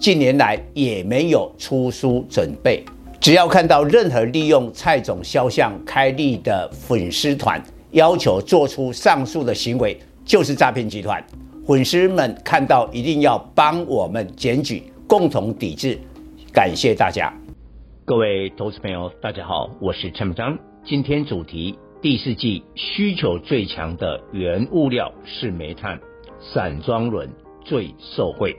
近年来也没有出书准备。只要看到任何利用蔡总肖像开立的粉丝团，要求做出上述的行为，就是诈骗集团。粉丝们看到一定要帮我们检举，共同抵制。感谢大家。各位投资朋友，大家好，我是陈章。今天主题：第四季需求最强的原物料是煤炭，散装轮最受惠。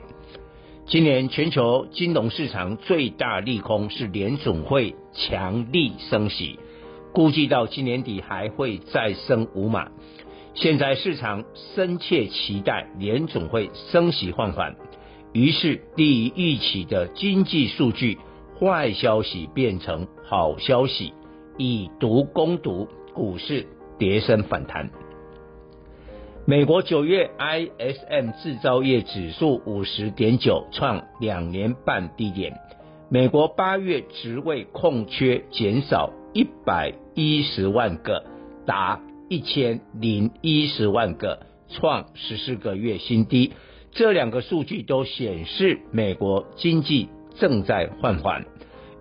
今年全球金融市场最大利空是联总会强力升息，估计到今年底还会再升五码。现在市场深切期待联总会升息放缓，于是低于预期的经济数据。坏消息变成好消息，以毒攻毒，股市跌升反弹。美国九月 ISM 制造业指数五十点九，创两年半低点。美国八月职位空缺减少一百一十万个，达一千零一十万个，创十四个月新低。这两个数据都显示美国经济正在放缓。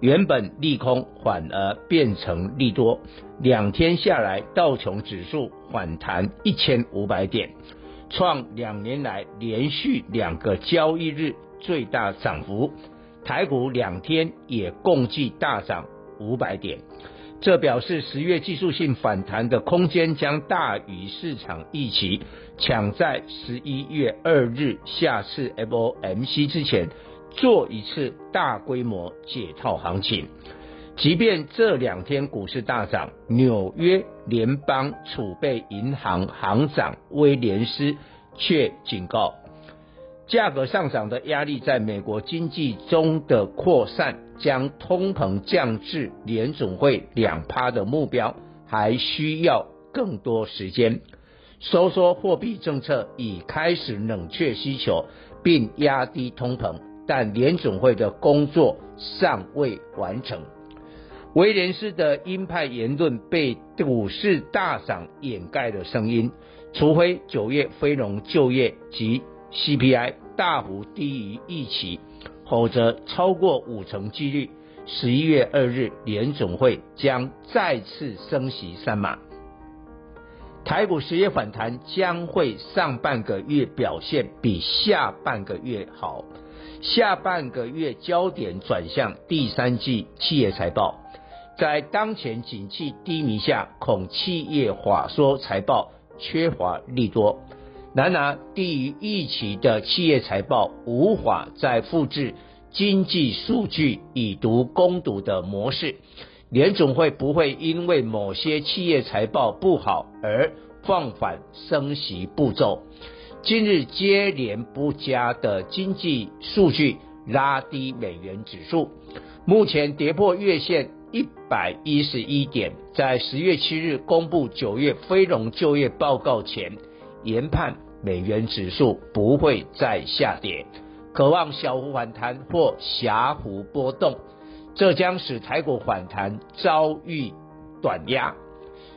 原本利空反而变成利多，两天下来，道琼指数反弹一千五百点，创两年来连续两个交易日最大涨幅。台股两天也共计大涨五百点，这表示十月技术性反弹的空间将大于市场预期，抢在十一月二日下次 FOMC 之前。做一次大规模解套行情，即便这两天股市大涨，纽约联邦储备银行行长威廉斯却警告，价格上涨的压力在美国经济中的扩散，将通膨降至联总会两趴的目标，还需要更多时间。收缩货币政策已开始冷却需求，并压低通膨。但联总会的工作尚未完成。威廉斯的鹰派言论被股市大涨掩盖了声音，除非九月非农就业及 CPI 大幅低于预期，否则超过五成几率，十一月二日联总会将再次升息三码。台股十月反弹将会上半个月表现比下半个月好。下半个月焦点转向第三季企业财报，在当前景气低迷下，恐企业法说财报缺乏利多。然而，低于预期的企业财报无法再复制经济数据以毒攻毒的模式。联总会不会因为某些企业财报不好而放缓升息步骤。近日接连不佳的经济数据拉低美元指数，目前跌破月线一百一十一点。在十月七日公布九月非农就业报告前，研判美元指数不会再下跌，可望小幅反弹或狭幅波动，这将使台股反弹遭遇短压。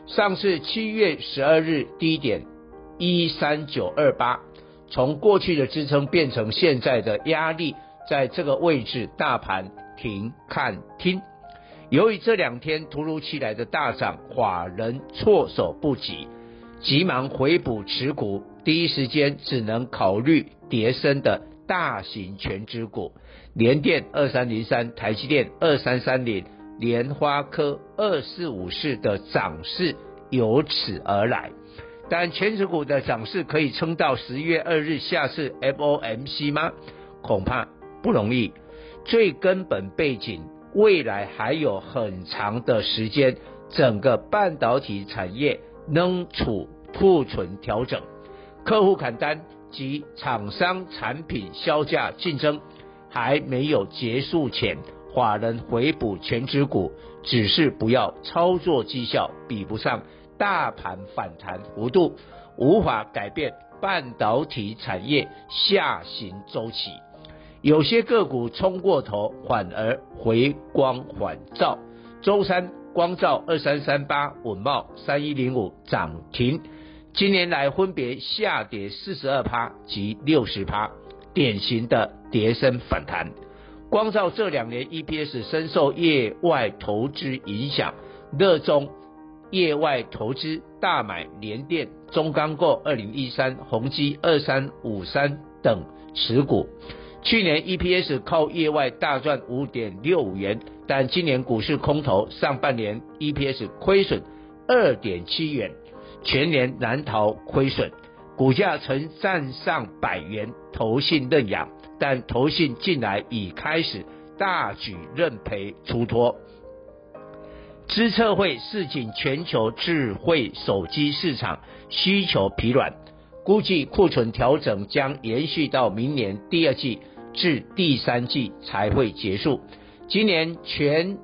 上次七月十二日低点。一三九二八，从过去的支撑变成现在的压力，在这个位置，大盘停看听。由于这两天突如其来的大涨，法人措手不及，急忙回补持股，第一时间只能考虑叠升的大型全值股，联电二三零三、台积电二三三零、联发科二四五四的涨势由此而来。但全指股的涨势可以撑到十一月二日下次 FOMC 吗？恐怕不容易。最根本背景，未来还有很长的时间，整个半导体产业仍处库存调整、客户砍单及厂商产品销价竞争，还没有结束前，法人回补全指股，只是不要操作绩效比不上大盘反弹幅度，无法改变半导体产业下行周期。有些个股冲过头，反而回光返照。周三，光照二三三八、稳茂三一零五涨停，今年来分别下跌四十二趴及六十趴，典型的跌升反弹。光照这两年 EPS 深受业外投资影响，热衷业外投资大买联电、中钢构二零一三、宏基二三五三等持股。去年 EPS 靠业外大赚五点六五元，但今年股市空头，上半年 EPS 亏损二点七元，全年难逃亏损，股价曾站上百元，投信认养，但投信近来已开始大举认赔出脱。资策会示警，全球智慧手机市场需求疲软，估计库存调整将延续到明年第二季。至第三季才会结束。今年全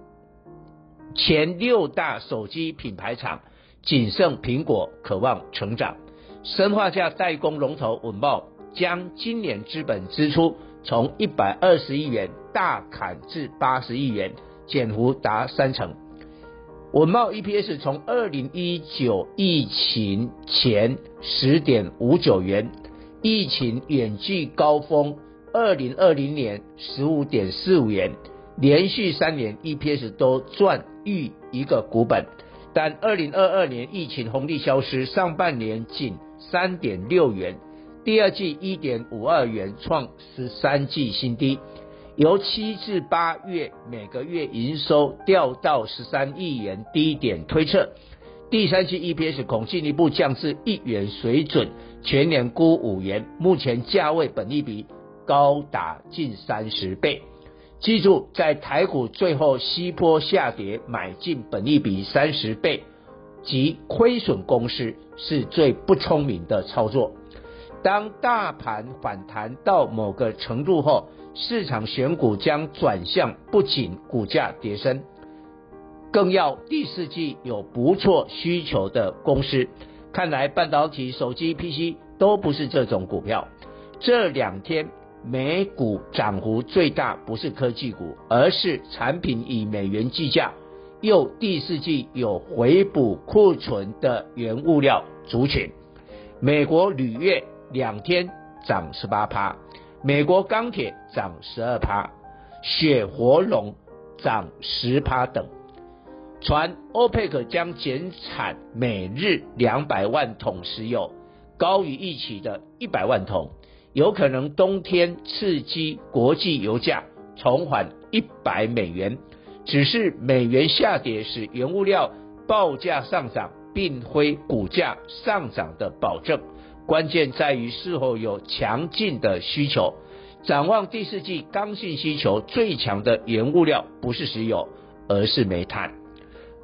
前六大手机品牌厂仅剩苹果可望成长。砷化镓代工龙头稳懋将今年资本支出从一百二十亿元大砍至八十亿元，减幅达三成。文茂 EPS 从二零一九疫情前十点五九元，疫情远距高峰。二零二零年十五点四五元，连续三年 EPS 都赚逾一个股本，但二零二二年疫情红利消失，上半年仅三点六元，第二季一点五二元，创十三季新低。由七至八月每个月营收掉到十三亿元低点推测，第三季 EPS 恐进一步降至一元水准，全年估五元，目前价位本益比。高达近三十倍，记住，在台股最后西波下跌买进本益比三十倍及亏损公司是最不聪明的操作。当大盘反弹到某个程度后，市场选股将转向不仅股价跌升，更要第四季有不错需求的公司。看来半导体、手机、PC 都不是这种股票。这两天。美股涨幅最大不是科技股，而是产品以美元计价，又第四季有回补库存的原物料族群。美国铝业两天涨十八趴，美国钢铁涨十二趴，雪佛龙涨十趴等。传欧佩克将减产每日两百万桶石油，高于预期的一百万桶。有可能冬天刺激国际油价重返一百美元，只是美元下跌使原物料报价上涨，并非股价上涨的保证。关键在于是否有强劲的需求。展望第四季刚性需求最强的原物料不是石油，而是煤炭。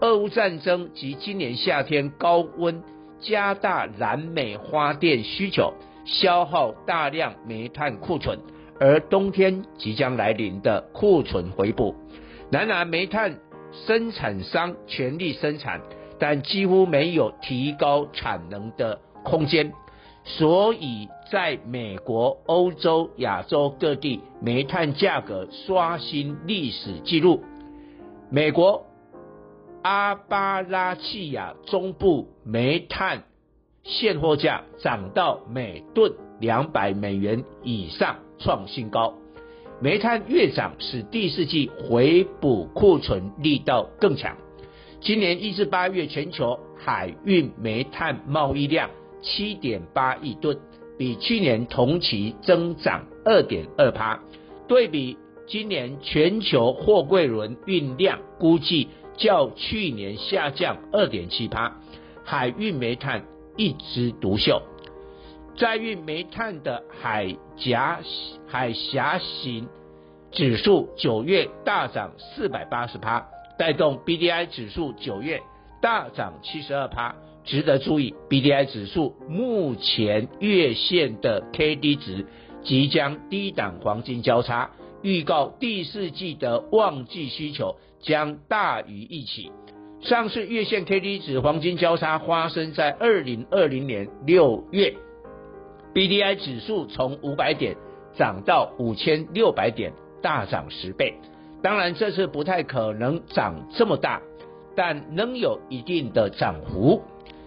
俄乌战争及今年夏天高温加大燃煤发电需求。消耗大量煤炭库存，而冬天即将来临的库存回补，然而煤炭生产商全力生产，但几乎没有提高产能的空间，所以在美国、欧洲、亚洲各地，煤炭价格刷新历史记录。美国阿巴拉契亚中部煤炭。现货价涨到每吨两百美元以上，创新高。煤炭越涨，使第四季回补库存力道更强。今年一至八月，全球海运煤炭贸易量七点八亿吨，比去年同期增长二点二趴。对比今年全球货柜轮运量，估计较去年下降二点七趴。海运煤炭。一枝独秀，载运煤炭的海岬海峡型指数九月大涨四百八十趴，带动 BDI 指数九月大涨七十二趴。值得注意，BDI 指数目前月线的 KD 值即将低档黄金交叉，预告第四季的旺季需求将大于预期。上市月线 K D 值黄金交叉发生在二零二零年六月，B D I 指数从五百点涨到五千六百点，大涨十倍。当然这次不太可能涨这么大，但能有一定的涨幅。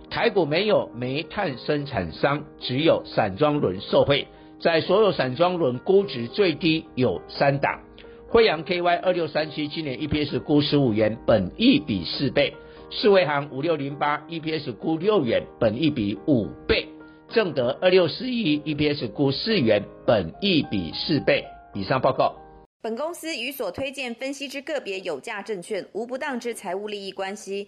台股没有煤炭生产商，只有散装轮受惠。在所有散装轮估值最低有三档，惠阳 KY 二六三七今年 EPS 估十五元，本益比四倍；世卫行五六零八 EPS 估六元，本益比五倍；正德二六四一 EPS 估四元，本益比四倍。以上报告。本公司与所推荐分析之个别有价证券无不当之财务利益关系。